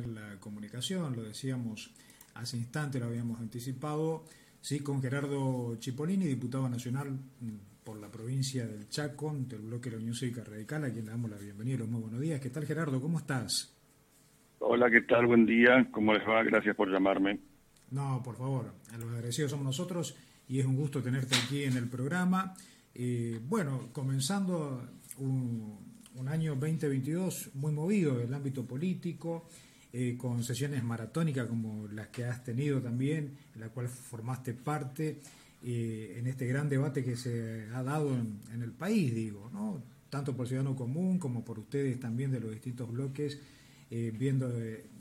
la comunicación, lo decíamos hace instante, lo habíamos anticipado, sí, con Gerardo Cipollini, diputado nacional mm, por la provincia del Chaco, del bloque de la Unión Cívica Radical, a quien le damos la bienvenida. Los muy buenos días. ¿Qué tal, Gerardo? ¿Cómo estás? Hola, ¿qué tal? Buen día. ¿Cómo les va? Gracias por llamarme. No, por favor. A los agradecidos somos nosotros y es un gusto tenerte aquí en el programa. Eh, bueno, comenzando un, un año 2022 muy movido en el ámbito político, eh, con sesiones maratónicas como las que has tenido también, en la cual formaste parte eh, en este gran debate que se ha dado en, el país, digo, ¿no? tanto por Ciudadano Común como por ustedes también de los distintos bloques, eh, viendo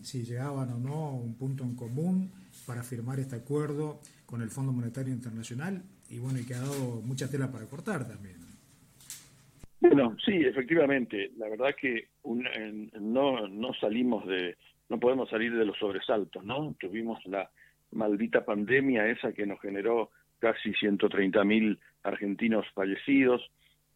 si llegaban o no a un punto en común para firmar este acuerdo con el Fondo Monetario Internacional y bueno, y que ha dado mucha tela para cortar también. Bueno, sí, efectivamente. La verdad que no, no salimos de, no podemos salir de los sobresaltos, ¿no? Tuvimos la maldita pandemia esa que nos generó casi 130 mil argentinos fallecidos,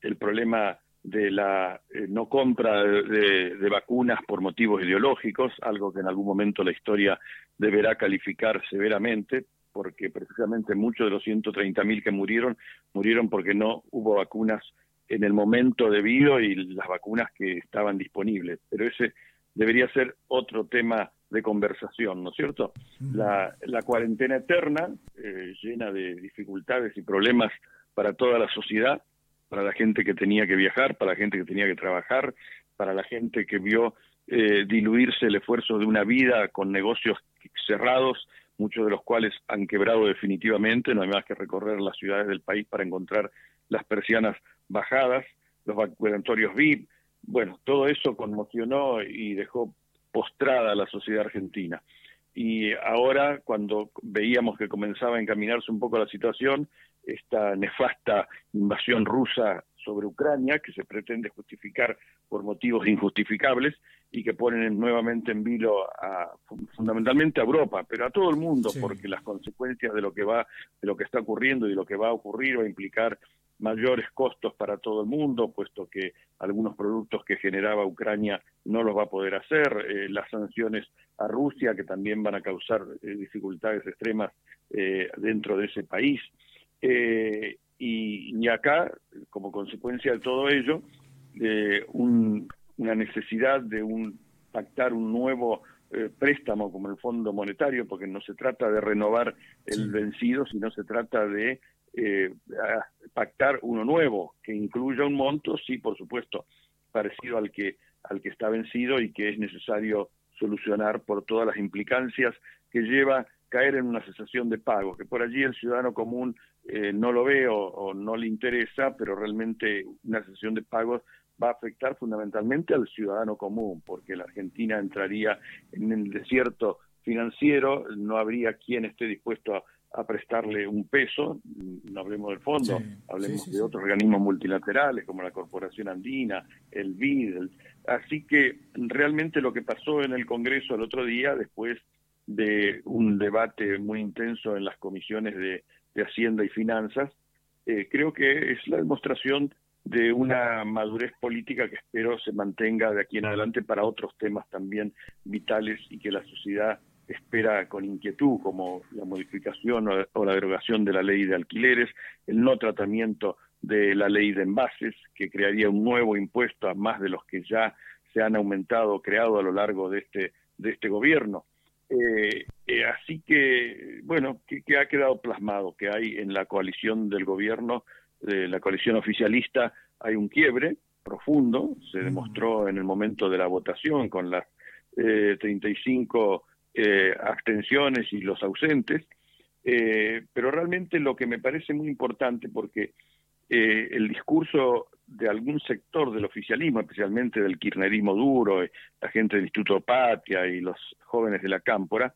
el problema de la eh, no compra de, de, vacunas por motivos ideológicos, algo que en algún momento la historia deberá calificar severamente, porque precisamente muchos de los 130 mil que murieron murieron porque no hubo vacunas en el momento debido y las vacunas que estaban disponibles. Pero ese debería ser otro tema de conversación, ¿no es cierto? La, la cuarentena eterna, eh, llena de dificultades y problemas para toda la sociedad, para la gente que tenía que viajar, para la gente que tenía que trabajar, para la gente que vio eh, diluirse el esfuerzo de una vida con negocios cerrados, muchos de los cuales han quebrado definitivamente, no hay más que recorrer las ciudades del país para encontrar las persianas bajadas, los vacunatorios VIP, bueno, todo eso conmocionó y dejó postrada a la sociedad argentina. Y ahora, cuando veíamos que comenzaba a encaminarse un poco la situación, esta nefasta invasión rusa sobre Ucrania, que se pretende justificar por motivos injustificables y que ponen nuevamente en vilo a, fundamentalmente a Europa, pero a todo el mundo, porque las consecuencias de lo que va, de lo que está ocurriendo y de lo que va a ocurrir va a implicar mayores costos para todo el mundo, puesto que algunos productos que generaba Ucrania no los va a poder hacer, eh, las sanciones a Rusia que también van a causar eh, dificultades extremas eh, dentro de ese país. Y, acá, como consecuencia de todo ello, una necesidad de un, pactar un nuevo préstamo como el Fondo Monetario, porque no se trata de renovar el vencido, sino se trata de eh, pactar uno nuevo que incluya un monto, sí, por supuesto, parecido al que al que está vencido y que es necesario solucionar por todas las implicancias que lleva caer en una cesación de pago, que por allí el ciudadano común eh, no lo ve o, no le interesa, pero realmente una cesación de pagos va a afectar fundamentalmente al ciudadano común, porque la Argentina entraría en el desierto financiero, no habría quien esté dispuesto a a prestarle un peso, no hablemos del fondo, hablemos de otros organismos multilaterales como la Corporación Andina, el BID. Así que realmente lo que pasó en el Congreso el otro día, después de un debate muy intenso en las comisiones de, Hacienda y Finanzas, eh, creo que es la demostración de una madurez política que espero se mantenga de aquí en adelante para otros temas también vitales y que la sociedad espera con inquietud, como la modificación o la derogación de la ley de alquileres, el no tratamiento de la ley de envases, que crearía un nuevo impuesto a más de los que ya se han aumentado o creado a lo largo de este, de este gobierno. Eh, eh, así que, bueno, que, ha quedado plasmado que hay en la coalición del gobierno, de la coalición oficialista, hay un quiebre profundo, se demostró en el momento de la votación con las eh, 35 eh, abstenciones y los ausentes, eh, pero realmente lo que me parece muy importante, porque eh, el discurso de algún sector del oficialismo, especialmente del kirchnerismo duro, la gente del Instituto Patria y los jóvenes de la Cámpora,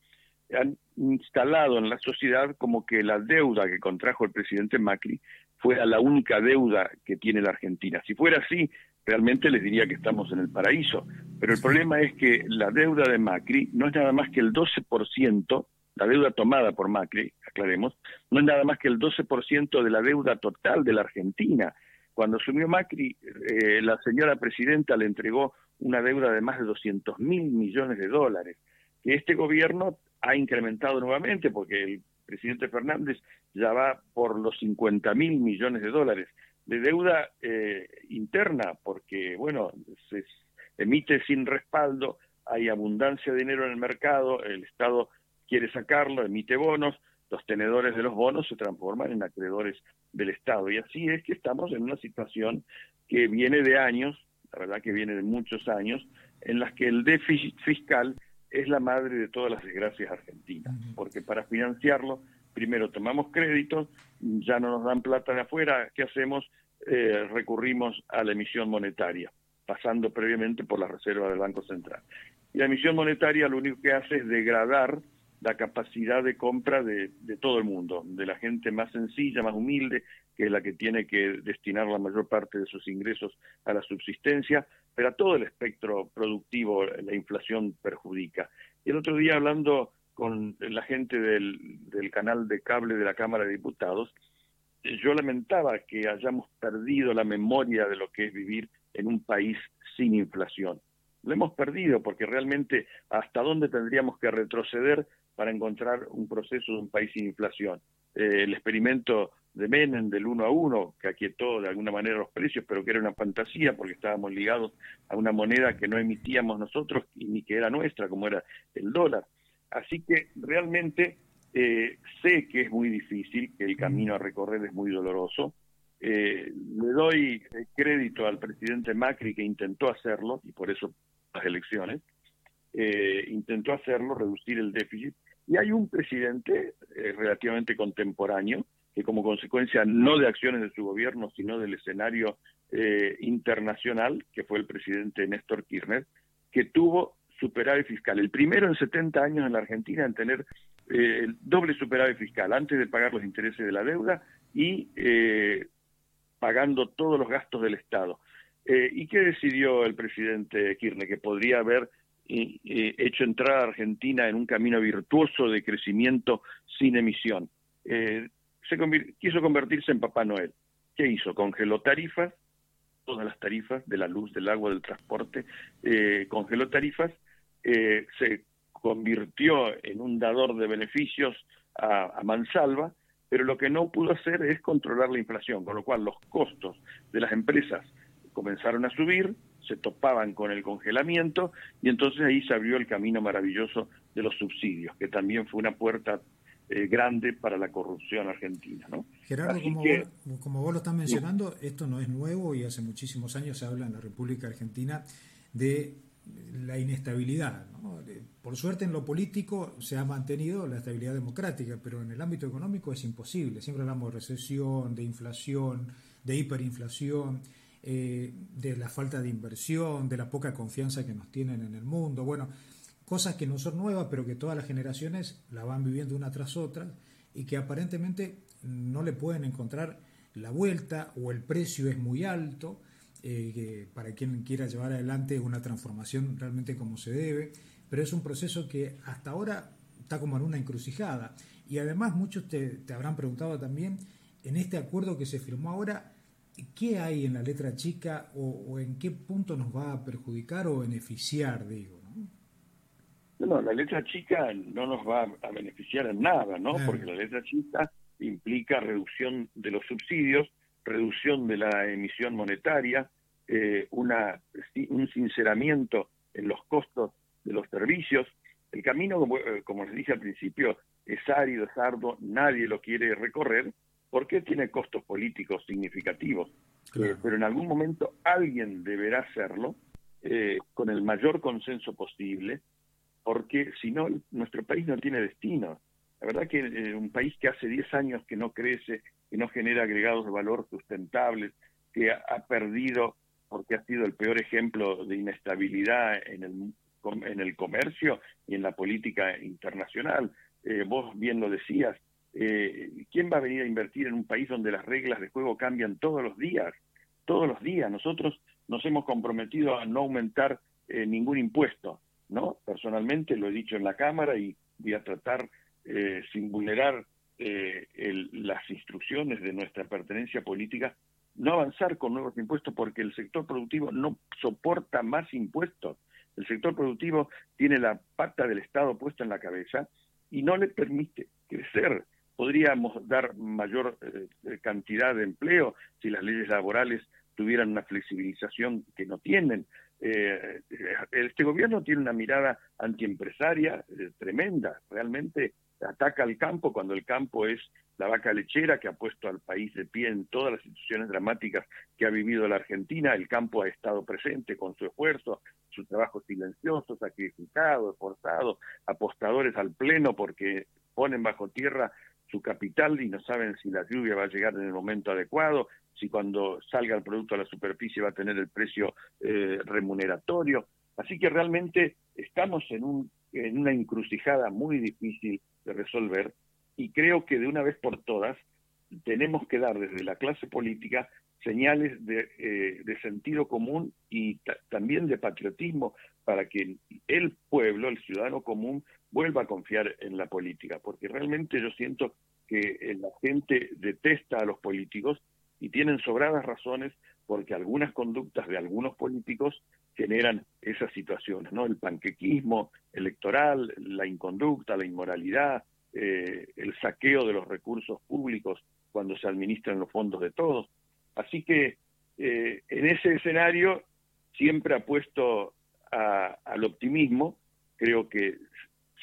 han instalado en la sociedad como que la deuda que contrajo el presidente Macri fuera la única deuda que tiene la Argentina. Si fuera así, realmente les diría que estamos en el paraíso. Pero el problema es que la deuda de Macri no es nada más que el 12%, la deuda tomada por Macri, aclaremos, no es nada más que el 12% de la deuda total de la Argentina. Cuando asumió Macri, eh, la señora presidenta le entregó una deuda de más de 200 mil millones de dólares, que este gobierno ha incrementado nuevamente porque el presidente Fernández ya va por los 50 mil millones de dólares de deuda eh, interna, porque, bueno, se emite sin respaldo, hay abundancia de dinero en el mercado, el Estado quiere sacarlo, emite bonos, los tenedores de los bonos se transforman en acreedores del Estado. Y así es que estamos en una situación que viene de años, la verdad que viene de muchos años, en las que el déficit fiscal es la madre de todas las desgracias argentinas, porque para financiarlo, primero tomamos créditos, ya no nos dan plata de afuera, ¿qué hacemos? Eh, recurrimos a la emisión monetaria, pasando previamente por la reserva del Banco Central. Y la emisión monetaria lo único que hace es degradar la capacidad de compra de, todo el mundo, de la gente más sencilla, más humilde, que es la que tiene que destinar la mayor parte de sus ingresos a la subsistencia, pero a todo el espectro productivo la inflación perjudica. Y el otro día hablando con la gente del canal de cable de la Cámara de Diputados, yo lamentaba que hayamos perdido la memoria de lo que es vivir en un país sin inflación. Lo hemos perdido porque realmente hasta dónde tendríamos que retroceder para encontrar un proceso de un país sin inflación. Eh, el experimento de Menem del uno a uno, que aquietó de alguna manera los precios, pero que era una fantasía porque estábamos ligados a una moneda que no emitíamos nosotros y ni que era nuestra, como era el dólar. Así que realmente eh, sé que es muy difícil, que el camino a recorrer es muy doloroso. Eh, le doy crédito al presidente Macri que intentó hacerlo, y por eso las elecciones, intentó hacerlo, reducir el déficit, y hay un presidente eh, relativamente contemporáneo que como consecuencia no de acciones de su gobierno, sino del escenario eh, internacional, que fue el presidente Néstor Kirchner, que tuvo superávit fiscal. El primero en 70 años en la Argentina en tener eh, el doble superávit fiscal, antes de pagar los intereses de la deuda y pagando todos los gastos del Estado. ¿Y qué decidió el presidente Kirchner? Que podría haber hecho entrar a Argentina en un camino virtuoso de crecimiento sin emisión. Eh, se quiso convertirse en Papá Noel. ¿Qué hizo? Congeló tarifas, todas las tarifas de la luz, del agua, del transporte, eh, congeló tarifas, eh, se convirtió en un dador de beneficios a, a mansalva, pero lo que no pudo hacer es controlar la inflación, con lo cual los costos de las empresas comenzaron a subir, se topaban con el congelamiento y entonces ahí se abrió el camino maravilloso de los subsidios, que también fue una puerta eh, grande para la corrupción argentina. ¿no? Gerardo, como, vos, como, vos, lo estás mencionando, esto no es nuevo y hace muchísimos años se habla en la República Argentina de la inestabilidad. Por suerte en lo político se ha mantenido la estabilidad democrática, pero en el ámbito económico es imposible. Siempre hablamos de recesión, de inflación, de hiperinflación. Eh, de la falta de inversión, de la poca confianza que nos tienen en el mundo. Bueno, cosas que no son nuevas, pero que todas las generaciones la van viviendo una tras otra y que aparentemente no le pueden encontrar la vuelta o el precio es muy alto eh, para quien quiera llevar adelante una transformación realmente como se debe, pero es un proceso que hasta ahora está como en una encrucijada. Y además muchos te, te habrán preguntado también, en este acuerdo que se firmó ahora, ¿qué hay en la letra chica o, en qué punto nos va a perjudicar o beneficiar, digo? ¿no? no, la letra chica no nos va a beneficiar en nada, ¿no? Porque la letra chica implica reducción de los subsidios, reducción de la emisión monetaria, eh, una, un sinceramiento en los costos de los servicios. El camino, como, eh, como les dije al principio, es árido, es arduo, nadie lo quiere recorrer, porque tiene costos políticos significativos. Eh, pero en algún momento alguien deberá hacerlo eh, con el mayor consenso posible, porque si no, nuestro país no tiene destino. La verdad que eh, un país que hace 10 años que no crece, que no genera agregados de valor sustentables, que ha, perdido, porque ha sido el peor ejemplo de inestabilidad en el, en el comercio y en la política internacional. vos bien lo decías, eh, ¿quién va a venir a invertir en un país donde las reglas de juego cambian todos los días? Todos los días. Nosotros nos hemos comprometido a no aumentar eh, ningún impuesto, ¿no? Personalmente lo he dicho en la Cámara y voy a tratar, eh, sin vulnerar las instrucciones de nuestra pertenencia política, no avanzar con nuevos impuestos porque el sector productivo no soporta más impuestos. El sector productivo tiene la pata del Estado puesta en la cabeza y no le permite crecer. Podríamos dar mayor eh, cantidad de empleo si las leyes laborales tuvieran una flexibilización que no tienen. Eh, este gobierno tiene una mirada antiempresaria eh, tremenda, realmente ataca al campo cuando el campo es la vaca lechera que ha puesto al país de pie en todas las situaciones dramáticas que ha vivido la Argentina. El campo ha estado presente con su esfuerzo, su trabajo silencioso, sacrificado, esforzado, apostadores al pleno porque ponen bajo tierra su capital y no saben si la lluvia va a llegar en el momento adecuado, si cuando salga el producto a la superficie va a tener el precio eh, remuneratorio. Así que realmente estamos en, un, en una encrucijada muy difícil de resolver y creo que de una vez por todas tenemos que dar desde la clase política señales de, eh, de sentido común y también de patriotismo para que el pueblo, el ciudadano común, vuelva a confiar en la política, porque realmente yo siento que eh, la gente detesta a los políticos y tienen sobradas razones porque algunas conductas de algunos políticos generan esas situaciones, ¿no? El panquequismo electoral, la inconducta, la inmoralidad, eh, el saqueo de los recursos públicos cuando se administran los fondos de todos. Así que eh, en ese escenario siempre apuesto a, al optimismo, creo que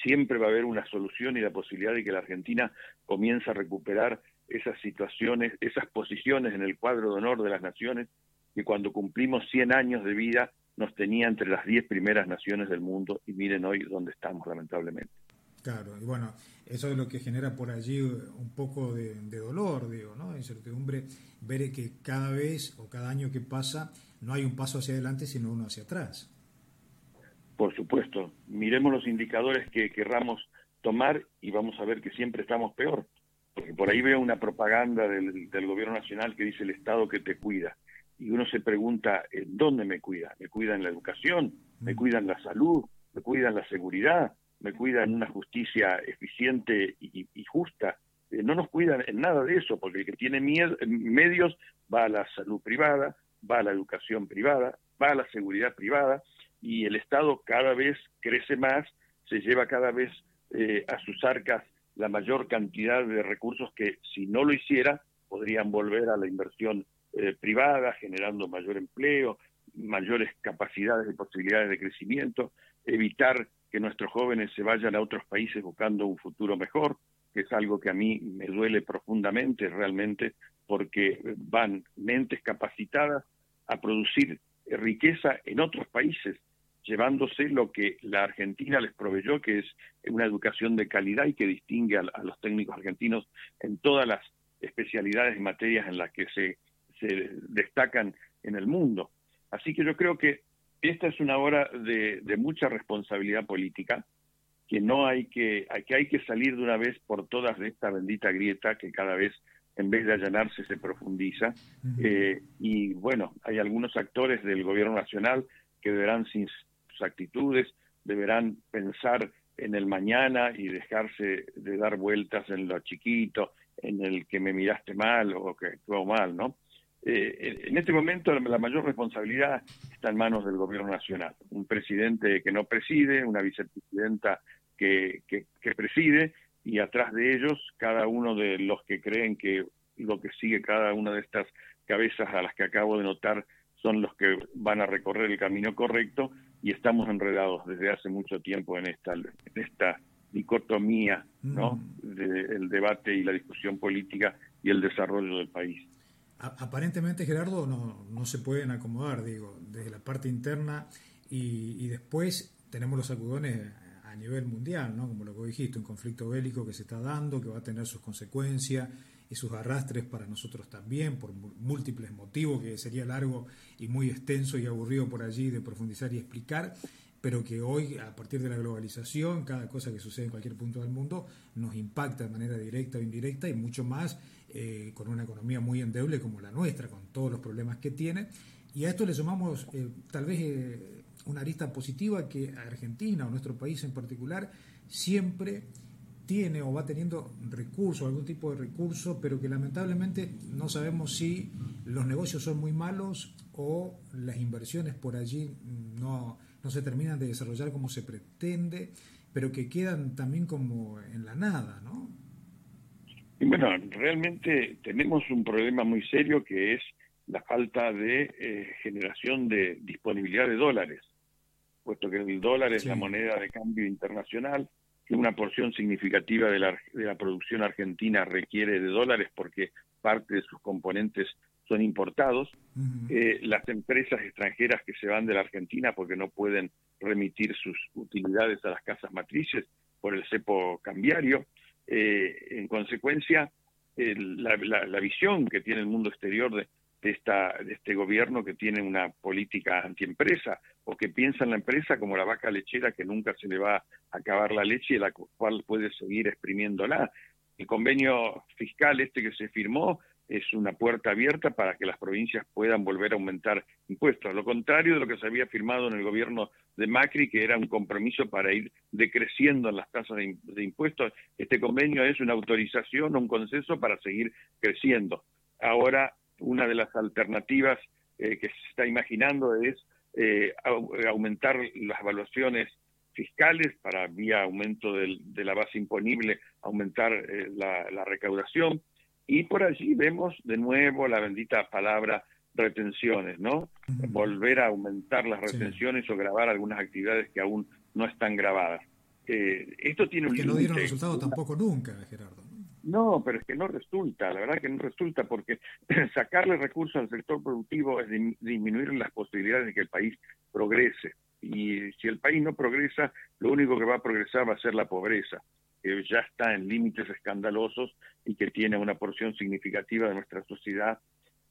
siempre va a haber una solución y la posibilidad de que la Argentina comience a recuperar esas situaciones, esas posiciones en el cuadro de honor de las naciones que cuando cumplimos 100 años de vida nos tenía entre las 10 primeras naciones del mundo y miren hoy dónde estamos lamentablemente. Claro, y bueno, eso es lo que genera por allí un poco de, dolor, digo, ¿no? Incertidumbre, ver que cada vez o cada año que pasa no hay un paso hacia adelante, sino uno hacia atrás. Por supuesto, miremos los indicadores que querramos tomar y vamos a ver que siempre estamos peor, porque por ahí veo una propaganda del, del gobierno nacional que dice el Estado que te cuida, y uno se pregunta, ¿en dónde me cuida? ¿Me cuida en la educación? ¿Me mm. cuida en la salud? ¿Me cuida en la seguridad? me cuidan una justicia eficiente y, justa. Eh, no nos cuidan en nada de eso, porque el que tiene medios va a la salud privada, va a la educación privada, va a la seguridad privada, y el Estado cada vez crece más, se lleva cada vez eh, a sus arcas la mayor cantidad de recursos que si no lo hiciera podrían volver a la inversión eh, privada, generando mayor empleo, mayores capacidades y posibilidades de crecimiento, evitar que nuestros jóvenes se vayan a otros países buscando un futuro mejor, que es algo que a mí me duele profundamente realmente, porque van mentes capacitadas a producir riqueza en otros países, llevándose lo que la Argentina les proveyó, que es una educación de calidad y que distingue a, los técnicos argentinos en todas las especialidades y materias en las que se, se destacan en el mundo. Así que yo creo que esta es una hora de, mucha responsabilidad política, que no hay que, que hay que salir de una vez por todas de esta bendita grieta que cada vez en vez de allanarse se profundiza. Eh, y bueno, hay algunos actores del gobierno nacional que deberán sus actitudes, deberán pensar en el mañana y dejarse de dar vueltas en lo chiquito, en el que me miraste mal o que actuó mal, ¿no? Eh, en este momento la mayor responsabilidad está en manos del gobierno nacional. Un presidente que no preside, una vicepresidenta que, que, preside y atrás de ellos cada uno de los que creen que lo que sigue cada una de estas cabezas a las que acabo de notar son los que van a recorrer el camino correcto y estamos enredados desde hace mucho tiempo en esta, en esta dicotomía ¿no? Mm. del debate y la discusión política y el desarrollo del país aparentemente, Gerardo, no, no, se pueden acomodar, digo, desde la parte interna y, después tenemos los sacudones a nivel mundial, ¿no? Como lo que dijiste, un conflicto bélico que se está dando, que va a tener sus consecuencias y sus arrastres para nosotros también, por múltiples motivos, que sería largo y muy extenso y aburrido por allí de profundizar y explicar, pero que hoy, a partir de la globalización, cada cosa que sucede en cualquier punto del mundo nos impacta de manera directa o indirecta y mucho más eh, con una economía muy endeble como la nuestra, con todos los problemas que tiene. Y a esto le sumamos eh, tal vez eh, una arista positiva que Argentina o nuestro país en particular siempre tiene o va teniendo recursos, algún tipo de recurso, pero que lamentablemente no sabemos si los negocios son muy malos o las inversiones por allí no, no se terminan de desarrollar como se pretende, pero que quedan también como en la nada, ¿no? Y bueno, realmente tenemos un problema muy serio que es la falta de eh, generación de disponibilidad de dólares, puesto que el dólar es la moneda de cambio internacional que una porción significativa de la, de la producción argentina requiere de dólares porque parte de sus componentes son importados. Eh, las empresas extranjeras que se van de la Argentina porque no pueden remitir sus utilidades a las casas matrices por el cepo cambiario. Eh, en consecuencia, la, la, visión que tiene el mundo exterior de, de, esta, este gobierno que tiene una política antiempresa o que piensa en la empresa como la vaca lechera que nunca se le va a acabar la leche y la cual puede seguir exprimiéndola. El convenio fiscal este que se firmó es una puerta abierta para que las provincias puedan volver a aumentar impuestos. Lo contrario de lo que se había firmado en el gobierno de Macri, que era un compromiso para ir decreciendo en las tasas de, impuestos, este convenio es una autorización, un consenso para seguir creciendo. Ahora una de las alternativas eh, que se está imaginando es eh, aumentar las evaluaciones fiscales para, vía aumento de la base imponible, aumentar eh, la, recaudación. Y por allí vemos de nuevo la bendita palabra retenciones, ¿no? Volver a aumentar las retenciones o grabar algunas actividades que aún no están grabadas. esto tiene un que no dieron resultado tampoco nunca, Gerardo. No, pero es que no resulta, la verdad que no resulta, porque sacarle recursos al sector productivo es disminuir las posibilidades de que el país progrese. Y si el país no progresa, lo único que va a progresar va a ser la pobreza, que ya está en límites escandalosos y que tiene una porción significativa de nuestra sociedad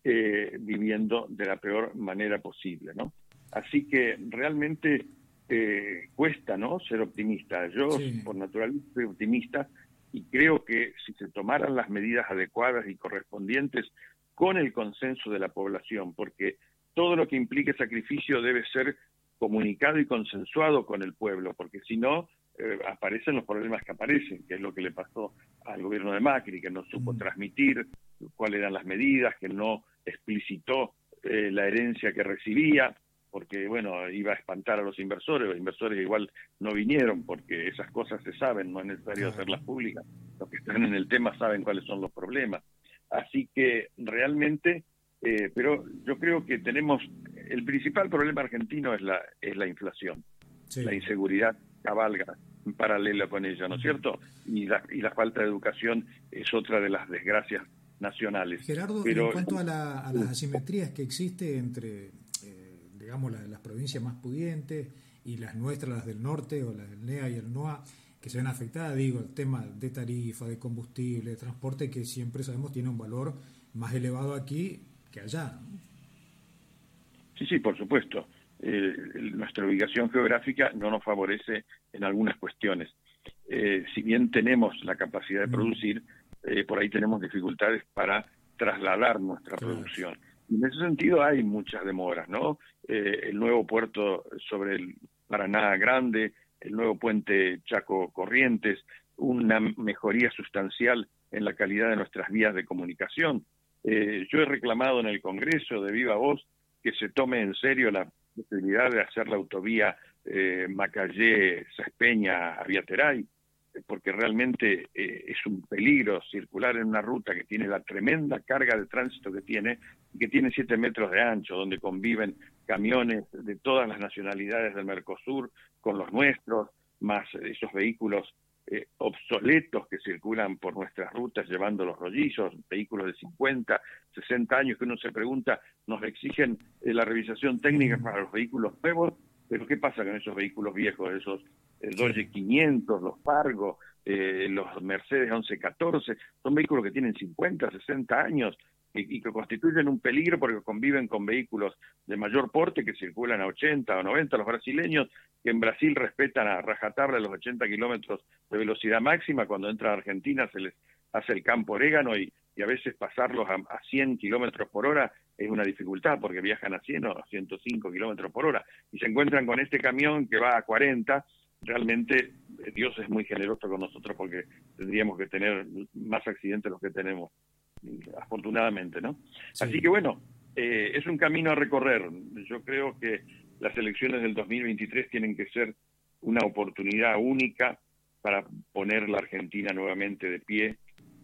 eh, viviendo de la peor manera posible, ¿no? Así que realmente eh, cuesta, ¿no? Ser optimista. Yo, por naturaleza, soy optimista y creo que si se tomaran las medidas adecuadas y correspondientes con el consenso de la población, porque todo lo que implique sacrificio debe ser comunicado y consensuado con el pueblo, porque si no, eh, aparecen los problemas que aparecen, que es lo que le pasó al gobierno de Macri, que no supo mm. transmitir cuáles eran las medidas, que no explicitó eh, la herencia que recibía, porque bueno, iba a espantar a los inversores, los inversores igual no vinieron porque esas cosas se saben, no es necesario hacerlas públicas, los que están en el tema saben cuáles son los problemas. Así que realmente, eh, pero yo creo que tenemos, el principal problema argentino es la, es la inflación, la inseguridad cabalga en paralelo con ella, ¿no es cierto? Y la, y la falta de educación es otra de las desgracias nacionales. Gerardo, pero, en cuanto a, a las asimetrías que existe entre digamos, las, las provincias más pudientes y las nuestras, las del norte o las del NEA y el NOA, que se ven afectadas, digo, el tema de tarifa, de combustible, de transporte, que siempre sabemos tiene un valor más elevado aquí que allá. Sí, sí, por supuesto. Eh, nuestra ubicación geográfica no nos favorece en algunas cuestiones. Eh, si bien tenemos la capacidad de mm. producir, eh, por ahí tenemos dificultades para trasladar nuestra producción. En ese sentido hay muchas demoras, ¿no? Eh, el nuevo puerto sobre el Paraná Grande, el nuevo puente Chaco Corrientes, una mejoría sustancial en la calidad de nuestras vías de comunicación. Eh, yo he reclamado en el Congreso de viva voz que se tome en serio la posibilidad de hacer la autovía eh, Macallé-Saspeña-Aviateray, porque realmente eh, es un peligro circular en una ruta que tiene la tremenda carga de tránsito que tiene, que tiene siete metros de ancho, donde conviven camiones de todas las nacionalidades del Mercosur con los nuestros, más esos vehículos eh, obsoletos que circulan por nuestras rutas llevando los rollizos, vehículos de 50, 60 años que uno se pregunta, nos exigen eh, la revisación técnica para los vehículos nuevos, pero ¿qué pasa con esos vehículos viejos, esos el Dodge 500, los Fargo, eh, los Mercedes 1114, son vehículos que tienen 50, 60 años y, que constituyen un peligro porque conviven con vehículos de mayor porte que circulan a 80 o 90. Los brasileños que en Brasil respetan a rajatabla los 80 kilómetros de velocidad máxima, cuando entra a Argentina se les hace el campo orégano y, a veces pasarlos a, a 100 kilómetros por hora es una dificultad porque viajan a 100 o a 105 kilómetros por hora y se encuentran con este camión que va a 40 realmente Dios es muy generoso con nosotros porque tendríamos que tener más accidentes de los que tenemos, afortunadamente, ¿no? Así que bueno, eh, es un camino a recorrer. Yo creo que las elecciones del 2023 tienen que ser una oportunidad única para poner la Argentina nuevamente de pie.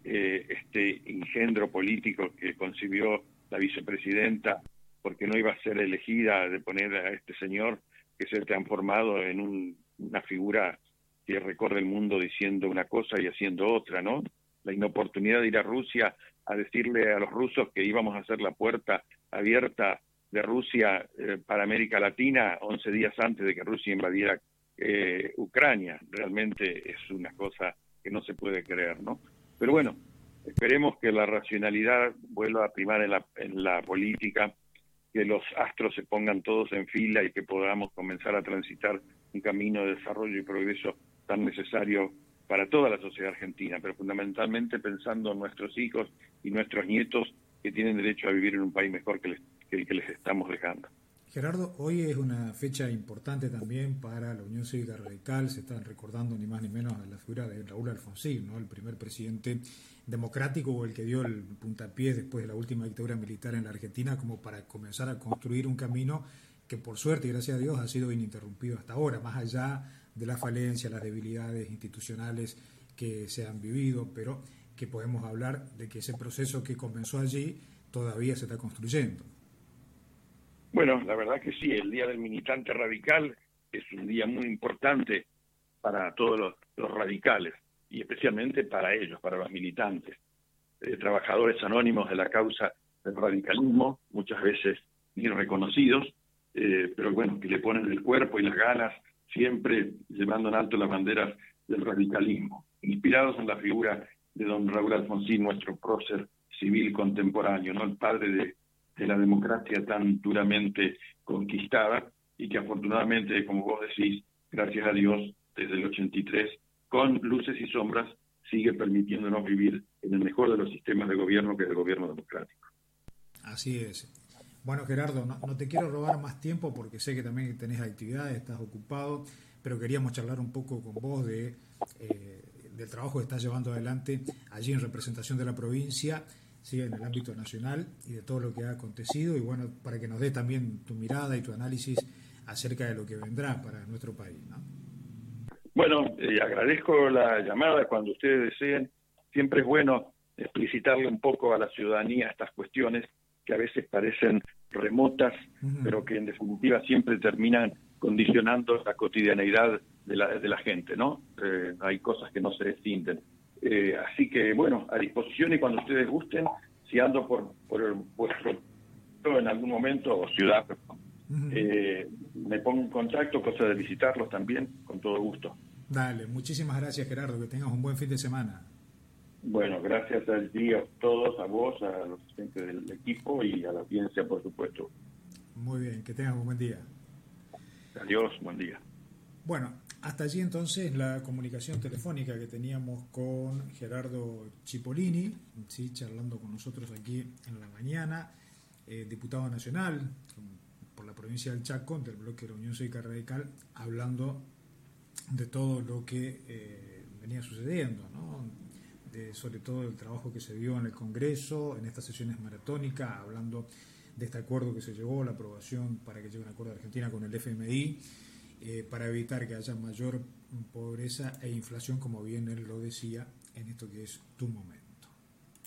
Eh, este engendro político que concibió la vicepresidenta porque no iba a ser elegida de poner a este señor que se ha transformado en una figura que recorre el mundo diciendo una cosa y haciendo otra, ¿no? La inoportunidad de ir a Rusia a decirle a los rusos que íbamos a hacer la puerta abierta de Rusia eh, para América Latina 11 días antes de que Rusia invadiera eh, Ucrania. Realmente es una cosa que no se puede creer, ¿no? Pero bueno, esperemos que la racionalidad vuelva a primar en la, en la política, que los astros se pongan todos en fila y que podamos comenzar a transitar un camino de desarrollo y progreso tan necesario para toda la sociedad argentina, pero fundamentalmente pensando en nuestros hijos y nuestros nietos que tienen derecho a vivir en un país mejor que, el que les estamos dejando. Gerardo, hoy es una fecha importante también para la Unión Cívica Radical. Se están recordando ni más ni menos a la figura de Raúl Alfonsín, ¿no? el primer presidente democrático o el que dio el puntapié después de la última dictadura militar en la Argentina, como para comenzar a construir un camino que por suerte y gracias a Dios ha sido ininterrumpido hasta ahora, más allá de la falencia, las debilidades institucionales que se han vivido, pero que podemos hablar de que ese proceso que comenzó allí todavía se está construyendo. Bueno, la verdad que sí, el Día del Militante Radical es un día muy importante para todos los, radicales y especialmente para ellos, para los militantes, eh, trabajadores anónimos de la causa del radicalismo, muchas veces bien reconocidos, eh, pero bueno, que le ponen el cuerpo y las ganas siempre llevando en alto las banderas del radicalismo, inspirados en la figura de don Raúl Alfonsín, nuestro prócer civil contemporáneo, ¿no? el padre de, la democracia tan duramente conquistada y que afortunadamente, como vos decís, gracias a Dios, desde el 83, con luces y sombras, sigue permitiéndonos vivir en el mejor de los sistemas de gobierno que es el gobierno democrático. Así es. Bueno, Gerardo, no, te quiero robar más tiempo porque sé que también tenés actividades, estás ocupado, pero queríamos charlar un poco con vos de, eh, del trabajo que estás llevando adelante allí en representación de la provincia, ¿sí? en el ámbito nacional y de todo lo que ha acontecido y bueno, para que nos dé también tu mirada y tu análisis acerca de lo que vendrá para nuestro país. Bueno, eh, agradezco la llamada cuando ustedes deseen. Siempre es bueno explicitarle un poco a la ciudadanía estas cuestiones que a veces parecen remotas, pero que en definitiva siempre terminan condicionando la cotidianeidad de la, de la gente, ¿no? Eh, hay cosas que no se descienden. Eh, así que, bueno, a disposición y cuando ustedes gusten, si ando por, por vuestro en algún momento o ciudad, eh, me pongo en contacto, cosa de visitarlos también, con todo gusto. Dale, muchísimas gracias Gerardo, que tengas un buen fin de semana. Bueno, gracias a ti, a todos, a vos, a los asistentes del equipo y a la audiencia, por supuesto. Muy bien, que tengas un buen día. Adiós, buen día. Bueno, hasta allí entonces la comunicación telefónica que teníamos con Gerardo Cipollini, ¿sí? charlando con nosotros aquí en la mañana, eh, diputado nacional por la provincia del Chaco, del bloque de la Unión Cívica Radical, hablando de todo lo que eh, venía sucediendo, ¿no? sobre todo el trabajo que se dio en el Congreso, en estas sesiones maratónicas, hablando de este acuerdo que se llegó, la aprobación para que llegue un acuerdo de Argentina con el FMI, eh, para evitar que haya mayor pobreza e inflación, como bien él lo decía, en esto que es tu momento.